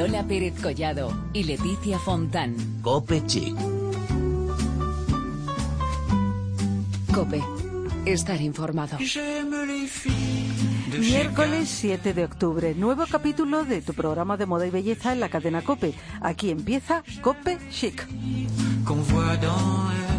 Lola Pérez Collado y Leticia Fontán. Cope Chic. Cope. Estar informado. Miércoles 7 de octubre, nuevo capítulo de tu programa de moda y belleza en la cadena Cope. Aquí empieza Cope Chic.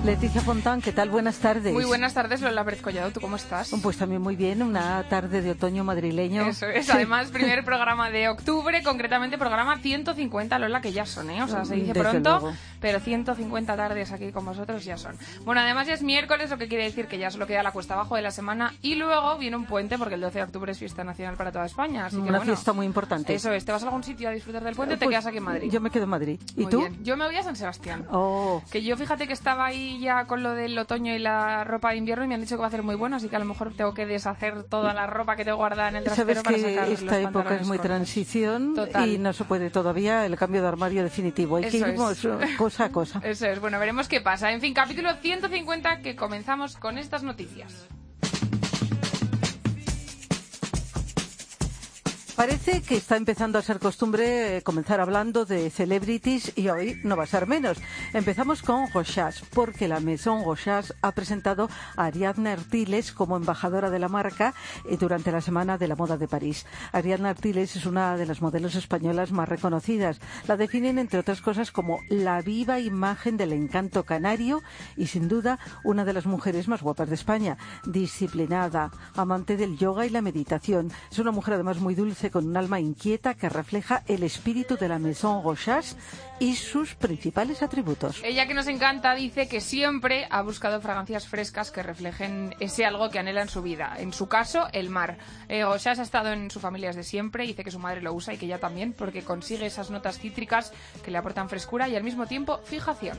Leticia Fontán, ¿qué tal? Buenas tardes. Muy buenas tardes, Lola Pérez Collado. ¿Tú cómo estás? Pues también muy bien, una tarde de otoño madrileño. Eso es, además, primer programa de octubre, concretamente programa 150, Lola, que ya son, ¿eh? O sea, se dice Desde pronto, luego. pero 150 tardes aquí con vosotros ya son. Bueno, además ya es miércoles, lo que quiere decir que ya solo queda la cuesta abajo de la semana y luego viene un puente porque el 12 de octubre es fiesta nacional para toda España. Así que, Una bueno, fiesta muy importante. Eso es, ¿te vas a algún sitio a disfrutar del puente o te Pues, quedas aquí en Madrid? Yo me quedo en Madrid. ¿Y Muy tú? bien. Yo me voy a San Sebastián. Oh, Que yo fíjate que estaba ahí ya con lo del otoño y la ropa de invierno y me han dicho que va a ser muy bueno, así que a lo mejor tengo que deshacer toda la ropa que tengo guardada en el trasero sabes para que sacar esta los época es muy cortos. transición Total. y no se puede todavía el cambio de armario definitivo. Hay que Eso ir es. eh, cosa a cosa. Eso es, bueno, veremos qué pasa. En fin, capítulo 150 que comenzamos con estas noticias. Parece que está empezando a ser costumbre eh, comenzar hablando de celebrities y hoy no va a ser menos. Empezamos con Rochas, porque la Maison Rochas ha presentado a Ariadna Artiles como embajadora de la marca eh, durante la Semana de la Moda de París. Ariadna Artiles es una de las modelos españolas más reconocidas. La definen, entre otras cosas, como la viva imagen del encanto canario y, sin duda, una de las mujeres más guapas de España. Disciplinada, amante del yoga y la meditación. Es una mujer, además, muy dulce, con un alma inquieta que refleja el espíritu de la Maison Rochas y sus principales atributos. Ella que nos encanta dice que siempre ha buscado fragancias frescas que reflejen ese algo que anhela en su vida. En su caso, el mar. Eh, Rochas ha estado en su familia desde siempre, dice que su madre lo usa y que ella también, porque consigue esas notas cítricas que le aportan frescura y al mismo tiempo fijación.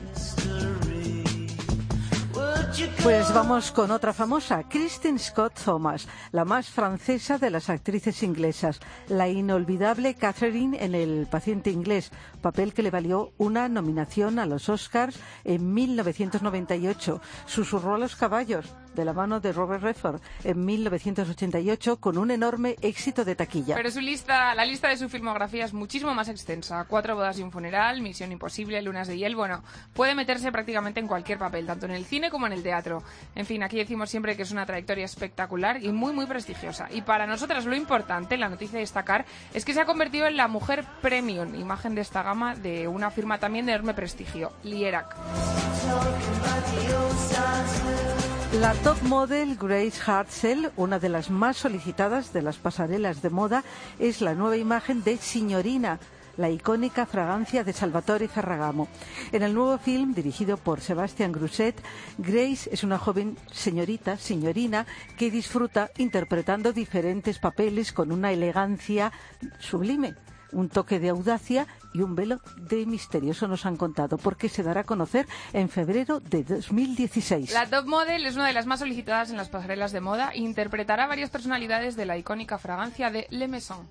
Pues vamos con otra famosa, Kristen Scott Thomas, la más francesa de las actrices inglesas, la inolvidable Catherine en El paciente inglés, papel que le valió una nominación a los Oscars en 1998. Susurró a los caballos de la mano de Robert Redford en 1988 con un enorme éxito de taquilla. Pero su lista, la lista de su filmografía es muchísimo más extensa. Cuatro bodas y un funeral, Misión Imposible, Lunas de Hiel. Bueno, puede meterse prácticamente en cualquier papel, tanto en el cine como en el teatro. En fin, aquí decimos siempre que es una trayectoria espectacular y muy, muy prestigiosa. Y para nosotras lo importante, la noticia de destacar, es que se ha convertido en la mujer premium, imagen de esta gama de una firma también de enorme prestigio, Lierac. La top model Grace Hartzell, una de las más solicitadas de las pasarelas de moda, es la nueva imagen de Signorina, la icónica fragancia de Salvatore Ferragamo. En el nuevo film, dirigido por Sebastian Grusset, Grace es una joven señorita, signorina, que disfruta interpretando diferentes papeles con una elegancia sublime un toque de audacia y un velo de misterio. Eso nos han contado, porque se dará a conocer en febrero de 2016. La top model es una de las más solicitadas en las pasarelas de moda e interpretará varias personalidades de la icónica fragancia de Le Maison.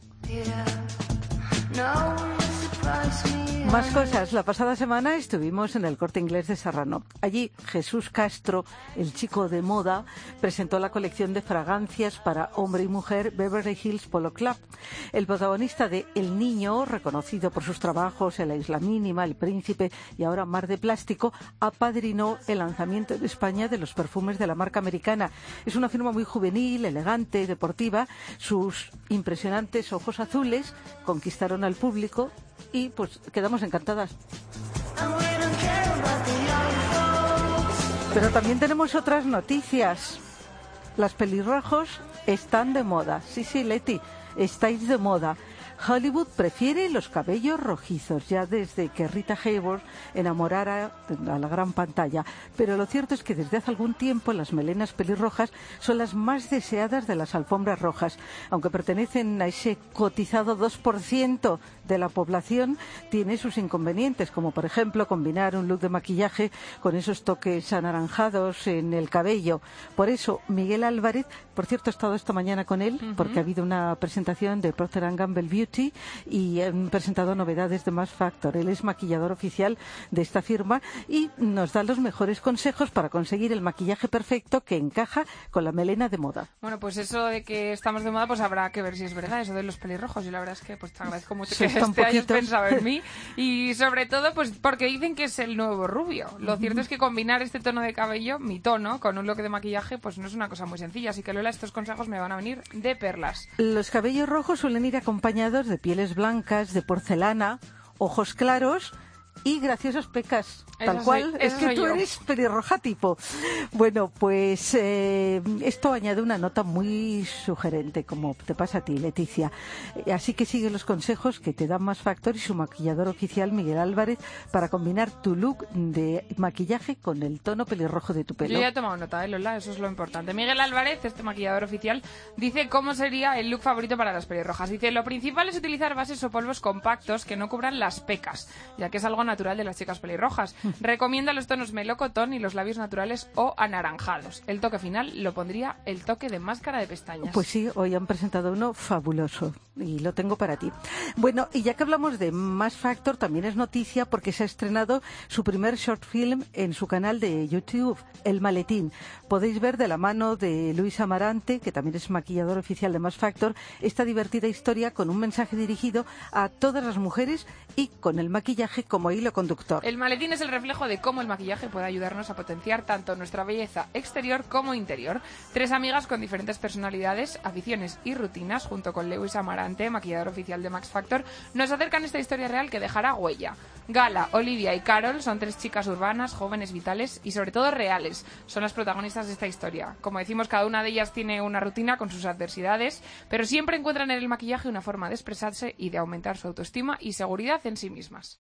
Más cosas. La pasada semana estuvimos en el corte inglés de Serrano. Allí Jesús Castro, el chico de moda, presentó la colección de fragancias para hombre y mujer Beverly Hills Polo Club. El protagonista de El Niño, reconocido por sus trabajos en La Isla Mínima, El Príncipe y ahora Mar de Plástico, apadrinó el lanzamiento en España de los perfumes de la marca americana. Es una firma muy juvenil, elegante, deportiva. Sus impresionantes ojos azules conquistaron al público y pues quedamos encantadas. Pero también tenemos otras noticias. Las pelirrojos están de moda. Sí, sí, Leti, estáis de moda. Hollywood prefiere los cabellos rojizos, ya desde que Rita Hayworth enamorara a la gran pantalla. Pero lo cierto es que desde hace algún tiempo las melenas pelirrojas son las más deseadas de las alfombras rojas. Aunque pertenecen a ese cotizado 2% de la población, tiene sus inconvenientes, como por ejemplo combinar un look de maquillaje con esos toques anaranjados en el cabello. Por eso, Miguel Álvarez, por cierto, he estado esta mañana con él, porque ha habido una presentación de Procter Gamble Beauty y han presentado novedades de Mass Factor. Él es maquillador oficial de esta firma y nos da los mejores consejos para conseguir el maquillaje perfecto que encaja con la melena de moda. Bueno, pues eso de que estamos de moda, pues habrá que ver si es verdad, eso de los pelirrojos. Y la verdad es que pues te agradezco mucho Sí. que este hayas poquito. pensado en mí. Y sobre todo, pues porque dicen que es el nuevo rubio. Lo cierto es que combinar este tono de cabello, mi tono, con un look de maquillaje, pues no es una cosa muy sencilla. Así que Lola, estos consejos me van a venir de perlas. Los cabellos rojos suelen ir acompañados de pieles blancas, de porcelana, ojos claros y graciosas pecas. Tal soy- cual, es que tú yo. eres pelirroja tipo. Bueno, pues eh, esto añade una nota muy sugerente, como te pasa a ti, Leticia. Eh, Así que sigue los consejos que te dan Más Factor y su maquillador oficial, Miguel Álvarez, para combinar tu look de maquillaje con el tono pelirrojo de tu pelo. Yo ya he tomado nota, ¿eh, Lola? Eso es lo importante. Miguel Álvarez, este maquillador oficial, dice cómo sería el look favorito para las pelirrojas. Dice, lo principal es utilizar bases o polvos compactos que no cubran las pecas, ya que es algo natural de las chicas pelirrojas. Recomienda los tonos melocotón y los labios naturales o anaranjados. El toque final lo pondría el toque de máscara de pestañas. Pues sí, hoy han presentado uno fabuloso y lo tengo para ti. Bueno, y ya que hablamos de Mass Factor, también es noticia porque se ha estrenado su primer short film en su canal de YouTube, El Maletín. Podéis ver de la mano de Luis Amarante, que también es maquillador oficial de Mass Factor, esta divertida historia con un mensaje dirigido a todas las mujeres y con el maquillaje como hilo conductor. El maletín es el reflejo de cómo el maquillaje puede ayudarnos a potenciar tanto nuestra belleza exterior como interior. Tres amigas con diferentes personalidades, aficiones y rutinas, junto con Lewis Amarante, maquillador oficial de Max Factor, nos acercan esta historia real que dejará huella. Gala, Olivia y Carol son tres chicas urbanas, jóvenes, vitales y sobre todo reales. Son las protagonistas de esta historia. Como decimos, cada una de ellas tiene una rutina con sus adversidades, pero siempre encuentran en el maquillaje una forma de expresarse y de aumentar su autoestima y seguridad en sí mismas.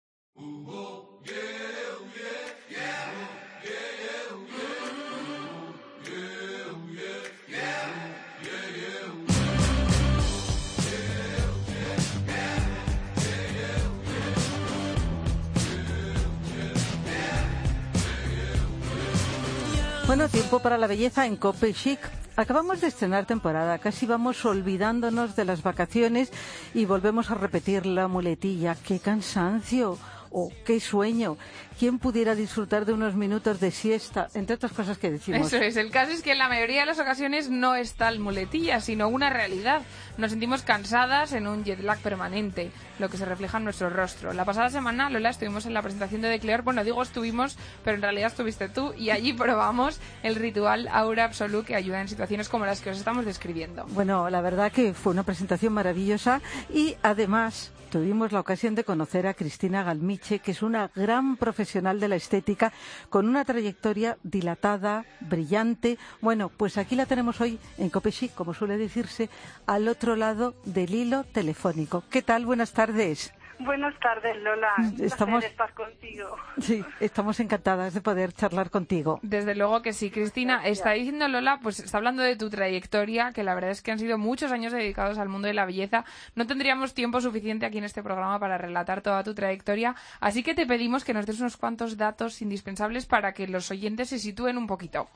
Bueno, tiempo para la belleza en Cope Chic. Acabamos de estrenar temporada, casi vamos olvidándonos de las vacaciones y volvemos a repetir la muletilla. ¡Qué cansancio! ¡O qué sueño! ¿Quién pudiera disfrutar de unos minutos de siesta? Entre otras cosas que decimos. Eso es, el caso es que en la mayoría de las ocasiones no es tal muletilla, sino una realidad. Nos sentimos cansadas en un jet lag permanente, lo que se refleja en nuestro rostro. La pasada semana, Lola, estuvimos en la presentación de Declear, bueno, digo estuvimos, pero en realidad estuviste tú, y allí probamos el ritual Aura Absolu que ayuda en situaciones como las que os estamos describiendo. Bueno, la verdad que fue una presentación maravillosa y además tuvimos la ocasión de conocer a Cristina Galmiche, que es una gran profesional de la estética con una trayectoria dilatada, brillante. Bueno, pues aquí la tenemos hoy en Copechic, como suele decirse, al otro lado del hilo telefónico. ¿Qué tal? Buenas tardes. Buenas tardes, Lola. Un Estamos- placer estar contigo. Sí, estamos encantadas de poder charlar contigo. Desde luego que sí, Cristina. Está diciendo Lola, pues está hablando de tu trayectoria, que la verdad es que han sido muchos años dedicados al mundo de la belleza. No tendríamos tiempo suficiente aquí en este programa para relatar toda tu trayectoria, así que te pedimos que nos des unos cuantos datos indispensables para que los oyentes se sitúen un poquito.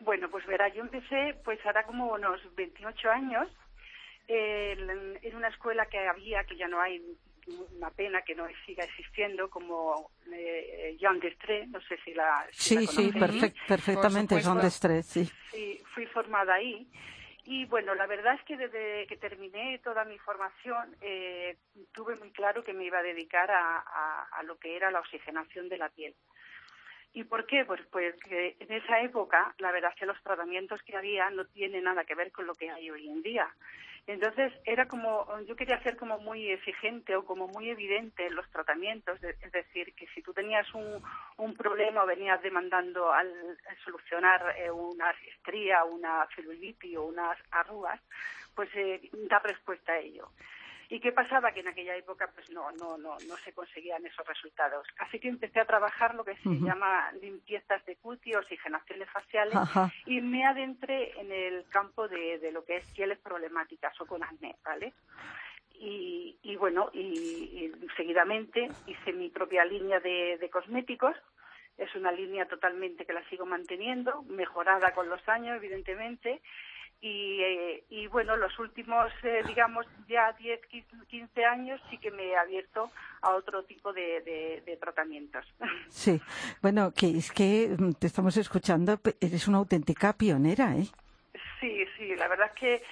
Bueno, pues verá, yo empecé pues hará como unos 28 años eh, en, en una escuela que había, que ya no hay, una pena que no siga existiendo, como eh, Jean Destré, no sé si la, si la Sí, sí, conocéis. perfec- perfectamente, Por son supuesto. de estrés, sí. Sí, fui formada ahí. Y bueno, la verdad es que desde que terminé toda mi formación eh, tuve muy claro que me iba a dedicar a, a- a lo que era la oxigenación de la piel. ¿Y por qué? Pues, pues que en esa época la verdad es que los tratamientos que había no tienen nada que ver con lo que hay hoy en día. Entonces era como, yo quería ser como muy exigente o como muy evidente en los tratamientos, es decir, que si tú tenías un, un problema o venías demandando al, al solucionar eh, una estría, una celulitis o unas arrugas, pues eh, dar respuesta a ello. ¿Y qué pasaba? Que en aquella época pues no, no, no, no se conseguían esos resultados. Así que empecé a trabajar lo que se llama limpiezas de cutis, oxigenaciones faciales, Ajá. y me adentré en el campo de, de lo que es pieles problemáticas o con acné, ¿vale? Y, y bueno, y, y seguidamente hice mi propia línea de, de cosméticos. Es una línea totalmente que la sigo manteniendo, mejorada con los años, evidentemente. Y, eh, y bueno, los últimos, eh, digamos, ya 10, 15 años sí que me he abierto a otro tipo de, de- de tratamientos. Sí, bueno, que es que mm, te estamos escuchando, eres una auténtica pionera, ¿eh? Sí, sí, la verdad es que,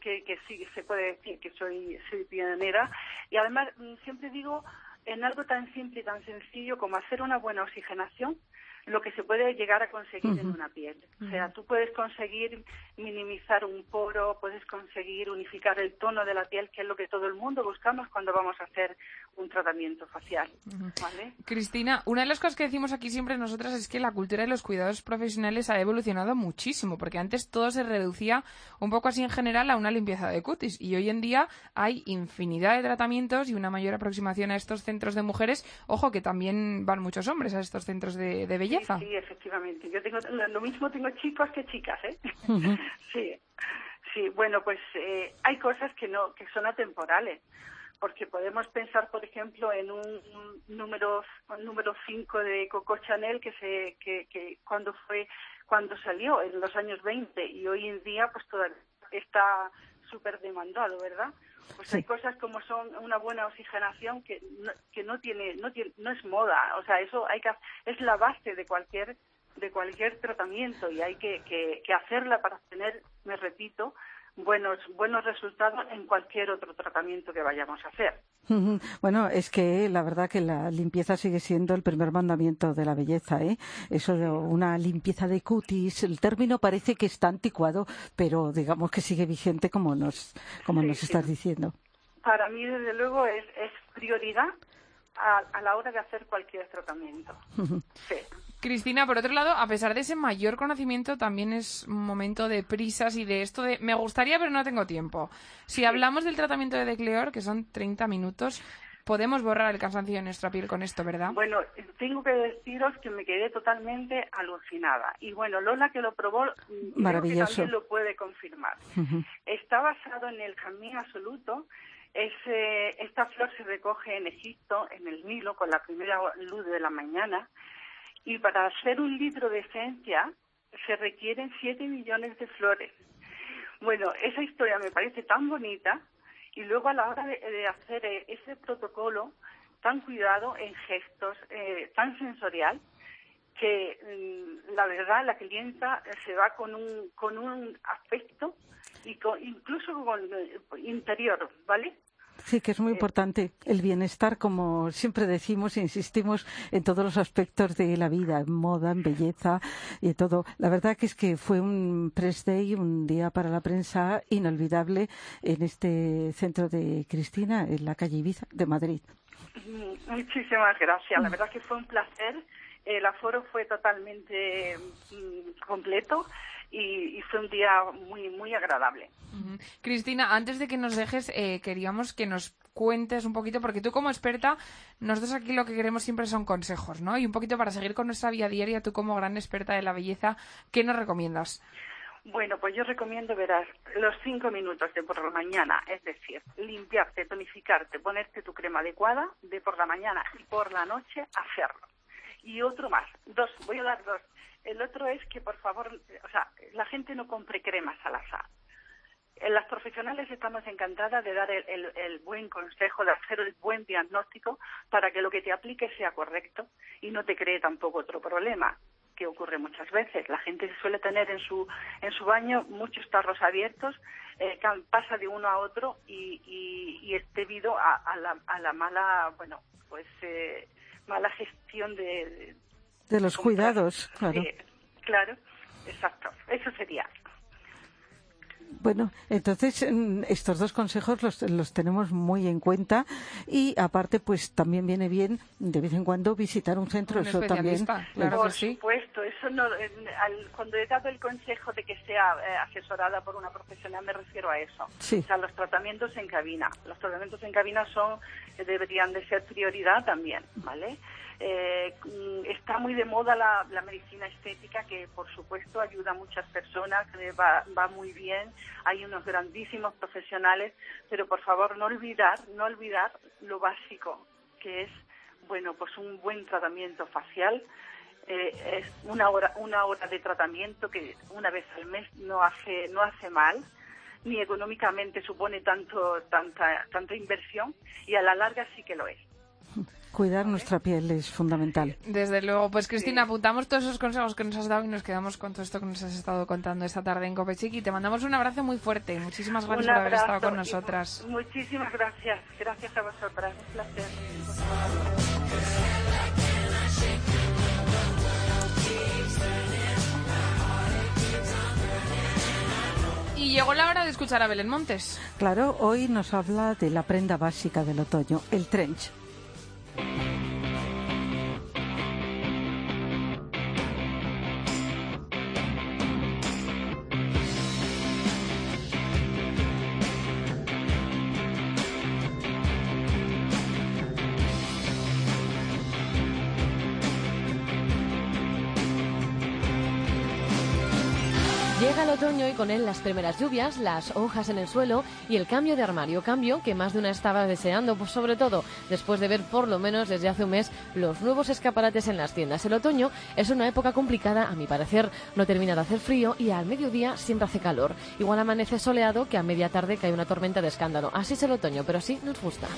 que, que, sí se puede decir que soy, soy pionera y además mm, siempre digo en algo tan simple y tan sencillo como hacer una buena oxigenación lo que se puede llegar a conseguir en una piel. O sea, tú puedes conseguir minimizar un poro, puedes conseguir unificar el tono de la piel, que es lo que todo el mundo buscamos cuando vamos a hacer un tratamiento facial. Cristina, una de las cosas que decimos aquí siempre nosotras es que la cultura de los cuidados profesionales ha evolucionado muchísimo, porque antes todo se reducía un poco así en general a una limpieza de cutis y hoy en día hay infinidad de tratamientos y una mayor aproximación a estos centros de mujeres. Ojo que también van muchos hombres a estos centros de belleza Sí, efectivamente. Yo tengo lo mismo tengo chicos que chicas, ¿eh? sí. Sí, bueno, pues eh, hay cosas que no que son atemporales, porque podemos pensar, por ejemplo, en un, número número 5 de Coco Chanel que se que, que cuando fue cuando salió en los años 20 y hoy en día pues todavía está súper demandado, ¿verdad? Pues hay cosas como son una buena oxigenación que no, que no tiene no tiene, no es moda. O sea eso hay que es la base de cualquier de cualquier tratamiento y hay que, que, que hacerla para tener me repito buenos buenos resultados en cualquier otro tratamiento que vayamos a hacer. Bueno, es que la verdad que la limpieza sigue siendo el primer mandamiento de la belleza, ¿eh? Eso de una limpieza de cutis, el término parece que está anticuado, pero digamos que sigue vigente como nos como nos estás diciendo. Para mí desde luego es, es prioridad a, a, la hora de hacer cualquier tratamiento. sí. Cristina, por otro lado, a pesar de ese mayor conocimiento, también es un momento de prisas y de esto de me gustaría pero no tengo tiempo. Si hablamos del tratamiento de Decleor, que son 30 minutos, podemos borrar el cansancio de nuestra piel con esto, ¿verdad? Bueno, tengo que deciros que me quedé totalmente alucinada. Y bueno, Lola que lo probó, Maravilloso. también lo puede confirmar. Está basado en el jazmín absoluto. esta flor se recoge en Egipto, en el Nilo, con la primera luz de la mañana y para hacer un litro de esencia se requieren 7 millones de flores. Bueno, esa historia me parece tan bonita y luego a la hora de, hacer eh, ese protocolo tan cuidado en gestos, eh, tan sensorial, que mm, la verdad la clienta se va con un, con un aspecto y incluso con eh, interior, ¿vale? Sí, que es muy importante el bienestar, como siempre decimos e insistimos en todos los aspectos de la vida, en moda, en belleza y todo. La verdad que es que fue un press day, un día para la prensa inolvidable en este centro de Cristina, en la calle Ibiza de Madrid. Mm, muchísimas gracias. La verdad que fue un placer. El aforo fue totalmente mm, completo y, fue un día muy, muy agradable. Cristina, antes de que nos dejes, eh, queríamos que nos cuentes un poquito, porque tú como experta, nosotros aquí lo que queremos siempre son consejos, ¿no? Y un poquito para seguir con nuestra vida diaria, tú como gran experta de la belleza, ¿qué nos recomiendas? Bueno, pues yo recomiendo, verás, los cinco minutos de por la mañana, es decir, limpiarte, tonificarte, ponerte tu crema adecuada de por la mañana y por la noche hacerlo. Y otro más, dos, voy a dar dos. El otro es que, por favor, o sea, la gente no compre cremas al azar. En las profesionales estamos encantadas de dar el, buen consejo, de hacer el buen diagnóstico para que lo que te aplique sea correcto y no te cree tampoco otro problema que ocurre muchas veces. La gente suele tener en su en su baño muchos tarros abiertos, eh, pasa de uno a otro y, y, es debido a, la, a, la, mala, bueno, pues eh, mala gestión de, de los cuidados, claro. claro, exacto. Eso sería. Bueno, entonces mm, estos dos consejos los, los, tenemos muy en cuenta y aparte pues también viene bien de vez en cuando visitar un centro, eso también. Claro por supuesto, eso no, cuando he dado el consejo de que sea eh, asesorada por una profesional me refiero a eso. Sí. O sea, los tratamientos en cabina. Los tratamientos en cabina son deberían de ser prioridad también, ¿vale? Eh, mm, está muy de moda la, medicina estética, que por supuesto ayuda a muchas personas, va, va muy bien, hay unos grandísimos profesionales, pero por favor no olvidar, no olvidar lo básico, que es, bueno, pues un buen tratamiento facial, eh, es una hora, una hora de tratamiento que una vez al mes no hace, no hace mal, ni económicamente supone tanto, tanta, tanta inversión y a la larga sí que lo es. Cuidar nuestra piel es fundamental. Desde luego, pues Cristina, apuntamos todos esos consejos que nos has dado y nos quedamos con todo esto que nos has estado contando esta tarde en Copechic y te mandamos un abrazo muy fuerte. Muchísimas gracias por haber estado con nosotras. Muchísimas gracias. Gracias a vosotras. Un placer. Y llegó la hora de escuchar a Belén Montes. Claro, hoy nos habla de la prenda básica del otoño, el trench. Con él las primeras lluvias, las hojas en el suelo y el cambio de armario. Cambio que más de una estaba deseando, pues sobre todo después de ver por lo menos desde hace un mes los nuevos escaparates en las tiendas. El otoño es una época complicada, a mi parecer. No termina de hacer frío y al mediodía siempre hace calor. Igual amanece soleado que a media tarde cae una tormenta de escándalo. Así es el otoño, pero sí nos gusta.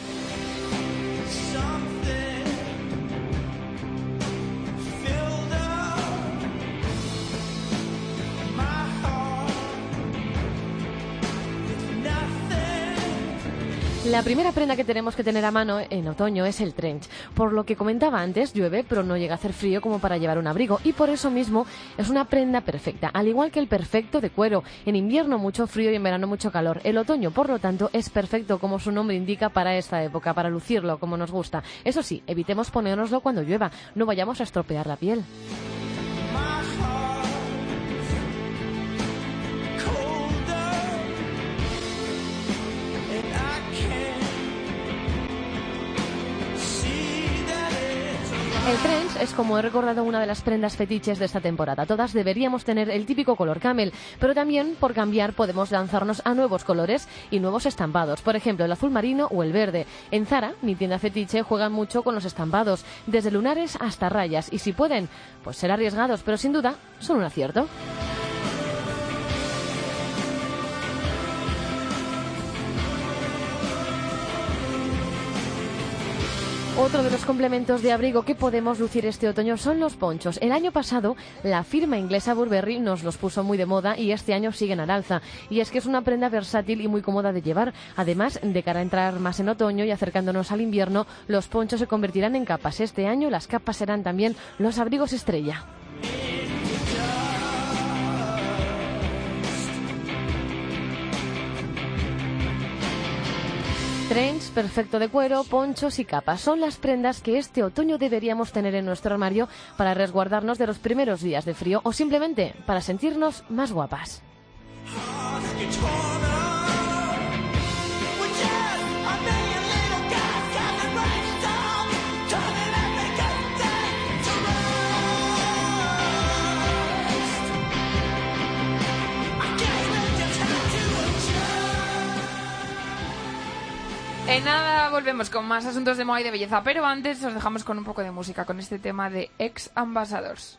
La primera prenda que tenemos que tener a mano en otoño es el trench. Por lo que comentaba antes, llueve, pero no llega a hacer frío como para llevar un abrigo. Y por eso mismo es una prenda perfecta, al igual que el perfecto de cuero. En invierno mucho frío y en verano mucho calor. El otoño, por lo tanto, es perfecto, como su nombre indica, para esta época, para lucirlo como nos gusta. Eso sí, evitemos ponérnoslo cuando llueva. No vayamos a estropear la piel. El trench es, como he recordado, una de las prendas fetiches de esta temporada. Todas deberíamos tener el típico color camel, pero también, por cambiar, podemos lanzarnos a nuevos colores y nuevos estampados. Por ejemplo, el azul marino o el verde. En Zara, mi tienda fetiche, juegan mucho con los estampados, desde lunares hasta rayas. Y si pueden, pues ser arriesgados, pero sin duda son un acierto. Otro de los complementos de abrigo que podemos lucir este otoño son los ponchos. El año pasado la firma inglesa Burberry nos los puso muy de moda y este año siguen al alza. Y es que es una prenda versátil y muy cómoda de llevar. Además, de cara a entrar más en otoño y acercándonos al invierno, los ponchos se convertirán en capas. Este año las capas serán también los abrigos estrella. Trench perfecto de cuero, ponchos y capas son las prendas que este otoño deberíamos tener en nuestro armario para resguardarnos de los primeros días de frío o simplemente para sentirnos más guapas. En nada volvemos con más asuntos de moda y de belleza, pero antes os dejamos con un poco de música, con este tema de Ex Ambassadors.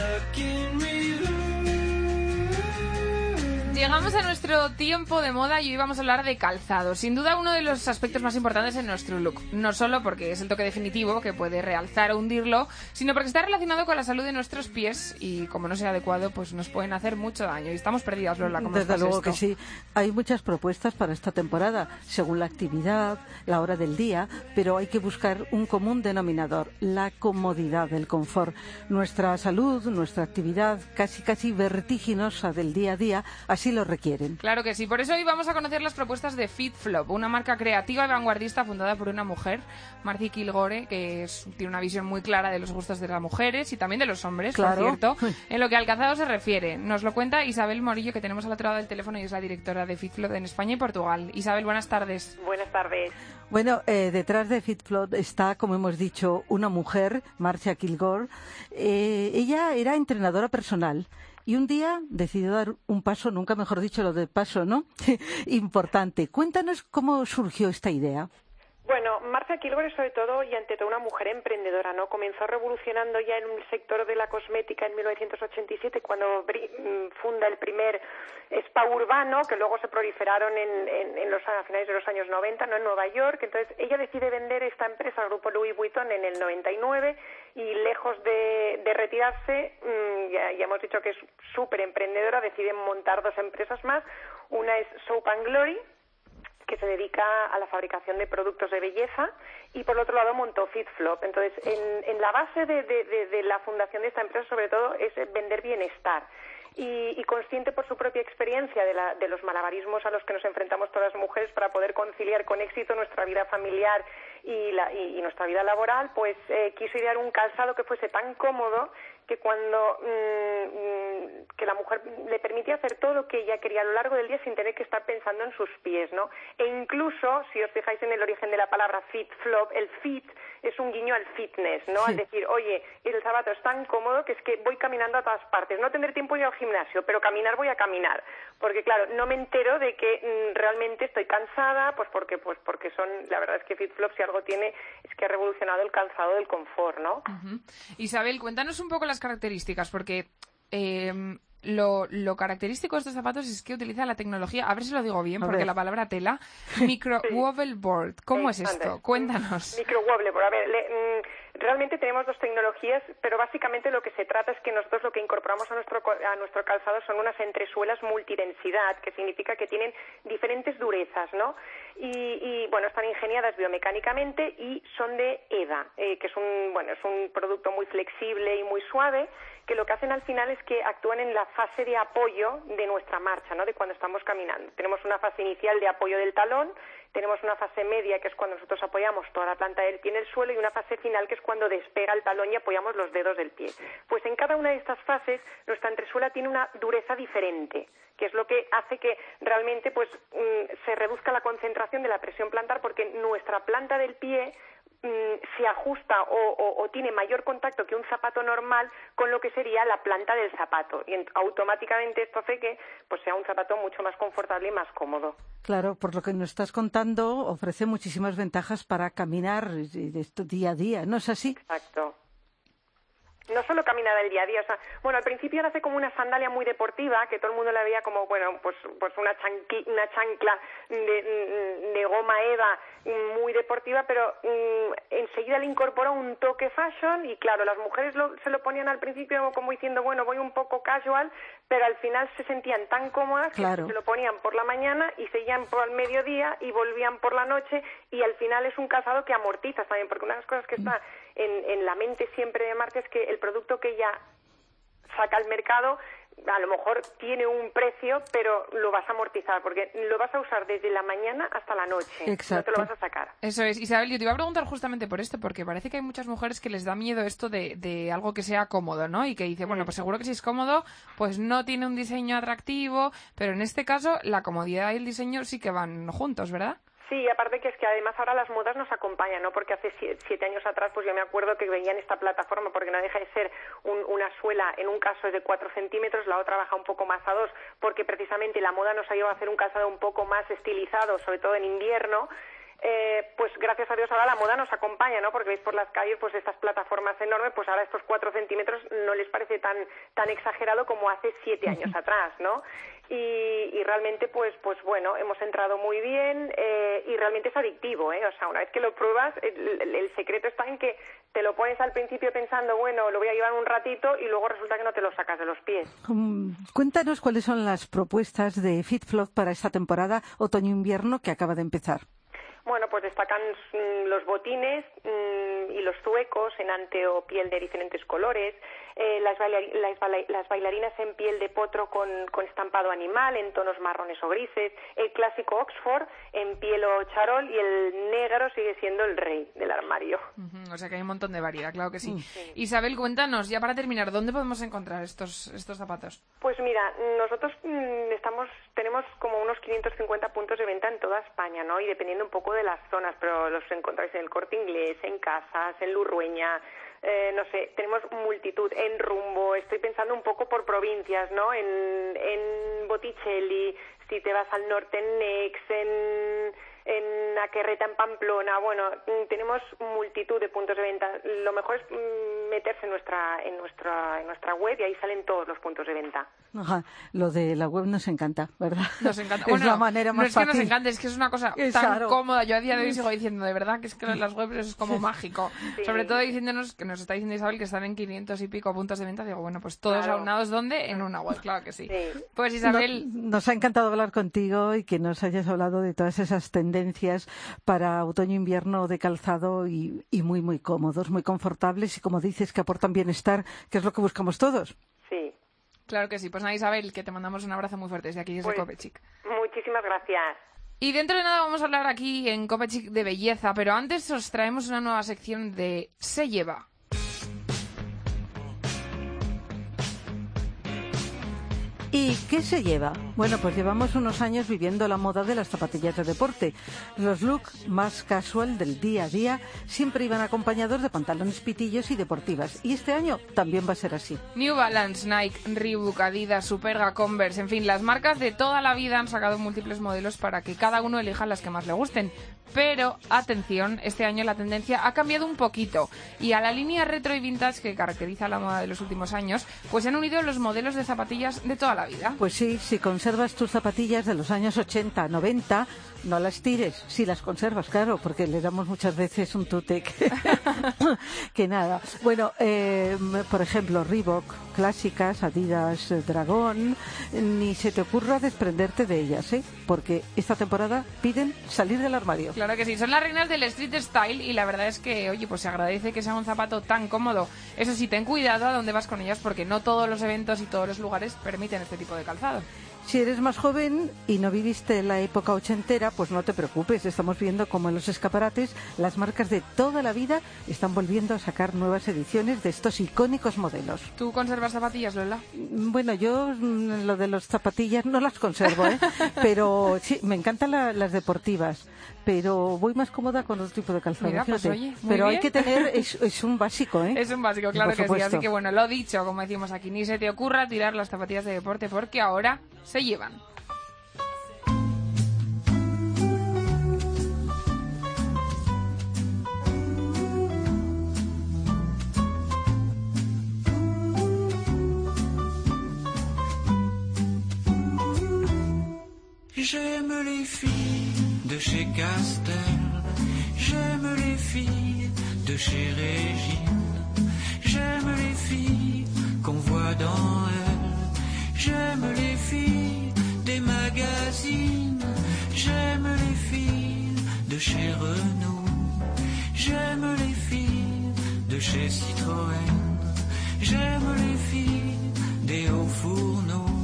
Stuck in reverse. Llegamos a nuestro tiempo de moda y hoy vamos a hablar de calzado. Sin duda uno de los aspectos más importantes en nuestro look. No solo porque es el toque definitivo que puede realzar o hundirlo, sino porque está relacionado con la salud de nuestros pies y como no sea adecuado, pues nos pueden hacer mucho daño. Y estamos perdidas, Lola, ¿cómo Desde luego esto? que sí. Hay muchas propuestas para esta temporada, según la actividad, la hora del día, pero hay que buscar un común denominador, la comodidad, el confort. Nuestra salud, nuestra actividad casi casi vertiginosa del día a día, así lo requieren. Claro que sí. Por eso hoy vamos a conocer las propuestas de FitFlop, una marca creativa y vanguardista fundada por una mujer, Marcy Kilgore, que es- tiene una visión muy clara de los gustos de las mujeres y también de los hombres, Claro. por cierto, en lo que al calzado se refiere. Nos lo cuenta Isabel Morillo, que tenemos al otro lado del teléfono y es la directora de FitFlop en España y Portugal. Isabel, buenas tardes. Buenas tardes. Bueno, eh, detrás de FitFlot está, como hemos dicho, una mujer, Marcia Kilgore. Eh, ella era entrenadora personal y un día decidió dar un paso, nunca mejor dicho lo de paso, ¿no? Importante. Cuéntanos cómo surgió esta idea. Bueno, Marcia Kilgore sobre todo y ante todo una mujer emprendedora, ¿no? Comenzó revolucionando ya en el sector de la cosmética en 1987 cuando mm, funda el primer spa urbano que luego se proliferaron en, en- en los, a finales de los años 90, ¿no? En Nueva York. Entonces ella decide vender esta empresa al grupo Louis Vuitton en el 99 y lejos de, de retirarse, mm, ya, ya hemos dicho que es súper emprendedora, decide montar dos empresas más. Una es Soap and Glory, que se dedica a la fabricación de productos de belleza y por otro lado montó FitFlop. Entonces, en, en la base de, de- de- de la fundación de esta empresa sobre todo es vender bienestar. Y, y consciente por su propia experiencia de, la- de los malabarismos a los que nos enfrentamos todas las mujeres para poder conciliar con éxito nuestra vida familiar y, la- y- y nuestra vida laboral, pues eh, quiso idear un calzado que fuese tan cómodo que cuando mm, mm, que la mujer le permitía hacer todo lo que ella quería a lo largo del día sin tener que estar pensando en sus pies, ¿no? E incluso, si os fijáis en el origen de la palabra fit flop, el fit es un guiño al fitness, ¿no? Sí. Al decir, oye, el zapato es tan cómodo que es que voy caminando a todas partes. No tendré tiempo de ir al gimnasio, pero caminar voy a caminar. Porque, claro, no me entero de que mm, realmente estoy cansada, pues porque, pues porque son, la verdad es que FitFlop si algo tiene es que ha revolucionado el calzado del confort, ¿no? Ujú. Isabel, cuéntanos un poco las características, porque eh, lo, lo característico de estos zapatos es que utiliza la tecnología, a ver si lo digo bien, A porque ver. la palabra tela, micro wobble board. ¿Cómo es esto? Cuéntanos. Micro wobbleboard. A ver, le- mm, realmente tenemos dos tecnologías, pero básicamente lo que se trata es que nosotros lo que incorporamos a nuestro, a nuestro calzado son unas entresuelas multidensidad, que significa que tienen diferentes durezas, ¿no? Y, y, bueno, están ingeniadas biomecánicamente y son de EDA, eh, que es un, bueno, es un producto muy flexible y muy suave, que lo que hacen al final es que actúan en la fase de apoyo de nuestra marcha, ¿no? De cuando estamos caminando. Tenemos una fase inicial de apoyo del talón, tenemos una fase media que es cuando nosotros apoyamos toda la planta del pie en el suelo y una fase final que es cuando despega el talón y apoyamos los dedos del pie. Pues en cada una de estas fases nuestra entresuela tiene una dureza diferente que es lo que hace que realmente pues mm, se reduzca la concentración de la presión plantar porque nuestra planta del pie mm, se ajusta o, o- o tiene mayor contacto que un zapato normal con lo que sería la planta del zapato y en- automáticamente esto hace que pues sea un zapato mucho más confortable y más cómodo. Claro, por lo que nos estás contando, ofrece muchísimas ventajas para caminar de esto día a día, ¿no es así? Exacto. No solo caminar el día a día, o sea, bueno, al principio nace como una sandalia muy deportiva, que todo el mundo la veía como, bueno, pues, pues una, una chancla de, de goma eva muy deportiva, pero mm, enseguida le incorporó un toque fashion y claro, las mujeres lo- se lo ponían al principio como diciendo, bueno, voy un poco casual, pero al final se sentían tan cómodas Claro. que se lo ponían por la mañana y seguían por el mediodía y volvían por la noche y al final es un calzado que amortizas también, porque una de las cosas que está en, en la mente siempre de Marta es que el producto que ella saca al mercado a lo mejor tiene un precio, pero lo vas a amortizar, porque lo vas a usar desde la mañana hasta la noche. No te Exacto. lo vas a sacar. Eso es. Isabel, yo te iba a preguntar justamente por esto, porque parece que hay muchas mujeres que les da miedo esto de, de algo que sea cómodo, ¿no? Y que dice, bueno, pues seguro que si es cómodo, pues no tiene un diseño atractivo, pero en este caso la comodidad y el diseño sí que van juntos, ¿verdad? Sí, aparte que es que además ahora las modas nos acompañan, ¿no? Porque hace sie- siete años atrás, pues yo me acuerdo que veían esta plataforma, porque no deja de ser un- una suela, en un caso es de cuatro centímetros, la otra baja un poco más a dos, porque precisamente la moda nos ha llevado a hacer un calzado un poco más estilizado, sobre todo en invierno. Eh, pues gracias a Dios ahora la moda nos acompaña, ¿no? Porque veis por las calles pues estas plataformas enormes, pues ahora estos cuatro centímetros no les parece tan tan exagerado como hace siete años atrás, ¿no? Y, y realmente pues pues bueno hemos entrado muy bien eh, y realmente es adictivo, ¿eh? O sea una vez que lo pruebas el, el- el secreto está en que te lo pones al principio pensando bueno lo voy a llevar un ratito y luego resulta que no te lo sacas de los pies. Mm, Cuéntanos cuáles son las propuestas de FitFlop para esta temporada otoño-invierno que acaba de empezar. Bueno, pues destacan mm, los botines mm, y los zuecos en ante o piel de diferentes colores, eh, las, bailari- las baila- las bailarinas en piel de potro con, con estampado animal en tonos marrones o grises, el clásico Oxford en piel o charol y el negro sigue siendo el rey del armario. O sea que hay un montón de variedad, claro que sí. Isabel, cuéntanos, ya para terminar, ¿dónde podemos encontrar estos, estos zapatos? Pues mira, nosotros mm, estamos, tenemos como unos 550 puntos de venta en toda España, ¿no? Y dependiendo un poco de las zonas, pero los encontráis en el Corte Inglés, en Casas, en Lurrueña, eh, no sé, tenemos multitud en Rumbo, estoy pensando un poco por provincias, ¿no? En, en Botticelli, si te vas al norte en Nex, en, en Aquerreta, en Pamplona, bueno, mm, tenemos multitud de puntos de venta. Lo mejor es mm, meterse en nuestra, en nuestra, en nuestra web y ahí salen todos los puntos de venta. Ajá, Lo de la web nos encanta, ¿verdad? Nos encanta. es Bueno, la manera no más es que nos fácil. encante, es que es una cosa Es tan claro. cómoda. Yo a día de hoy sigo diciendo, de verdad, que es que las webs es como mágico. Sí. Sobre todo diciéndonos, que nos está diciendo Isabel, que están en 500 y pico puntos de venta. Digo, bueno, pues todos Claro. aunados, ¿dónde? En una web, claro que sí. Sí. Pues Isabel, No- nos ha encantado hablar contigo y que nos hayas hablado de todas esas tendencias para otoño-invierno de calzado y, y muy, muy cómodos, muy confortables y, como dices, que aportan bienestar, que es lo que buscamos todos. Sí. claro que sí. Pues nada, Isabel, que te mandamos un abrazo muy fuerte desde aquí, desde Pues- Copechic. Muchísimas gracias. Y dentro de nada vamos a hablar aquí en Copechic de belleza, pero antes os traemos una nueva sección de Se lleva. ¿Y qué se lleva? Bueno, pues llevamos unos años viviendo la moda de las zapatillas de deporte. Los looks más casual del día a día siempre iban acompañados de pantalones pitillos y deportivas. Y este año también va a ser así. New Balance, Nike, Reebok, Adidas, Superga, Converse, en fin, las marcas de toda la vida han sacado múltiples modelos para que cada uno elija las que más le gusten. Pero, atención, este año la tendencia ha cambiado un poquito y a la línea retro y vintage que caracteriza la moda de los últimos años, pues se han unido los modelos de zapatillas de toda la Pues sí, si conservas tus zapatillas de los años 80, 90, no las tires. Si las conservas, claro, porque le damos muchas veces un tute que, nada. Bueno, eh, por ejemplo, Reebok, clásicas, Adidas, Dragón, ni se te ocurra desprenderte de ellas, ¿eh? Porque esta temporada piden salir del armario. Claro que sí, son las reinas del street style y la verdad es que, oye, pues se agradece que sea un zapato tan cómodo. Eso sí, ten cuidado a dónde vas con ellas porque no todos los eventos y todos los lugares permiten este tipo de calzado. Si eres más joven y no viviste la época ochentera, pues no te preocupes. Estamos viendo como en los escaparates las marcas de toda la vida están volviendo a sacar nuevas ediciones de estos icónicos modelos. ¿Tú conservas zapatillas, Lola? Bueno, yo mm, lo de las zapatillas no las conservo, ¿eh? pero sí, me encantan la- las deportivas, pero voy más cómoda con otro tipo de calzado. Mira, pues, fíjate. oye, muy pero hay que tener, es, es un básico, ¿eh? Es un básico, claro Por que sí. Así que bueno, lo dicho, como decimos aquí, ni se te ocurra tirar las zapatillas de deporte porque ahora se llevan. J'aime les filles de chez Castel. J'aime les filles de chez Régine. J'aime les filles qu'on voit dans elle. J'aime les filles des magazines. J'aime les filles de chez Renault. J'aime les filles de chez Citroën. J'aime les filles des hauts fourneaux.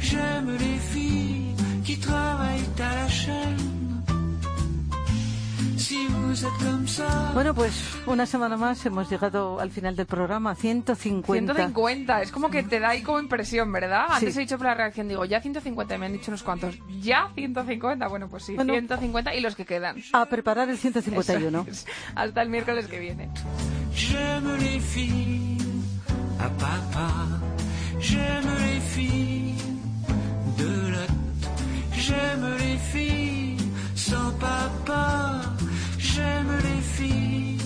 J'aime les filles qui travaillent à la chaîne. Bueno, pues una semana más hemos llegado al final del programa, 150. 150, es como que te da ahí como impresión, ¿verdad? Antes Sí. he dicho por la reacción, digo, ya 150, me han dicho unos cuantos. ¿Ya 150? Bueno, pues sí, Bueno. 150 y los que quedan. A preparar el 151. Eso es. Hasta el miércoles que viene. J'aime les filles à papa. J'aime les filles de lot. J'aime les filles sans papa. J'aime les filles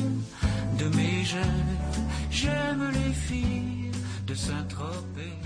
de Mégève. J'aime les filles de Saint-Tropez.